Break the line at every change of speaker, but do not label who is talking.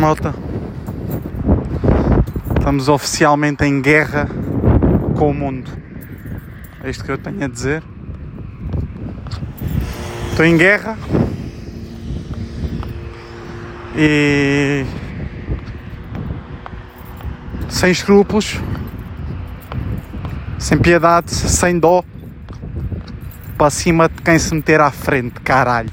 Malta, estamos oficialmente em guerra com o mundo. É isto que eu tenho a dizer. Estou em guerra e sem escrúpulos, sem piedade, sem dó, para cima de quem se meter à frente, caralho.